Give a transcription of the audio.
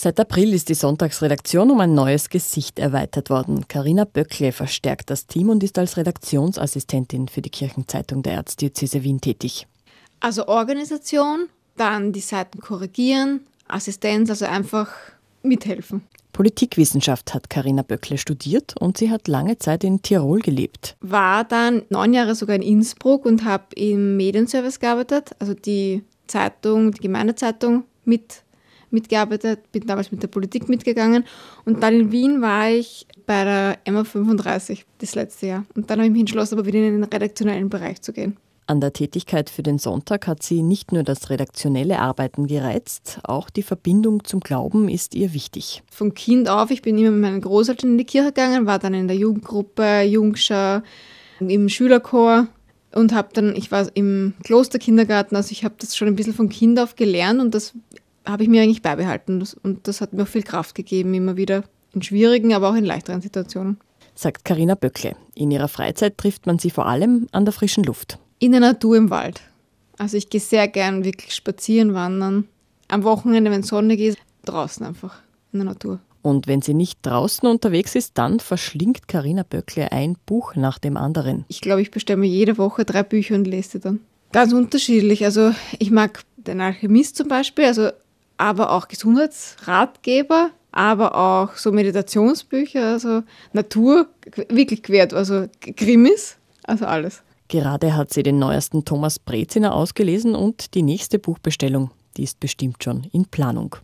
Seit April ist die Sonntagsredaktion um ein neues Gesicht erweitert worden. Karina Böckle verstärkt das Team und ist als Redaktionsassistentin für die Kirchenzeitung der Erzdiözese Wien tätig. Also Organisation, dann die Seiten korrigieren, Assistenz, also einfach mithelfen. Politikwissenschaft hat Karina Böckle studiert und sie hat lange Zeit in Tirol gelebt. War dann neun Jahre sogar in Innsbruck und habe im Medienservice gearbeitet, also die Zeitung, die Gemeindezeitung mit mitgearbeitet, bin damals mit der Politik mitgegangen und dann in Wien war ich bei der MA35 das letzte Jahr. Und dann habe ich mich entschlossen, aber wieder in den redaktionellen Bereich zu gehen. An der Tätigkeit für den Sonntag hat sie nicht nur das redaktionelle Arbeiten gereizt, auch die Verbindung zum Glauben ist ihr wichtig. Von Kind auf, ich bin immer mit meinen Großeltern in die Kirche gegangen, war dann in der Jugendgruppe, Jungschau, im Schülerchor und habe dann, ich war im Klosterkindergarten, also ich habe das schon ein bisschen von Kind auf gelernt und das habe ich mir eigentlich beibehalten. Und das hat mir auch viel Kraft gegeben, immer wieder in schwierigen, aber auch in leichteren Situationen. Sagt Karina Böckle. In ihrer Freizeit trifft man sie vor allem an der frischen Luft. In der Natur im Wald. Also ich gehe sehr gern wirklich spazieren, wandern. Am Wochenende, wenn Sonne geht, draußen einfach in der Natur. Und wenn sie nicht draußen unterwegs ist, dann verschlingt Karina Böckle ein Buch nach dem anderen. Ich glaube, ich bestelle mir jede Woche drei Bücher und lese sie dann. Ganz unterschiedlich. Also ich mag den Alchemist zum Beispiel, also aber auch Gesundheitsratgeber, aber auch so Meditationsbücher, also Natur, wirklich quert, also Krimis, also alles. Gerade hat sie den neuesten Thomas Breziner ausgelesen und die nächste Buchbestellung, die ist bestimmt schon in Planung.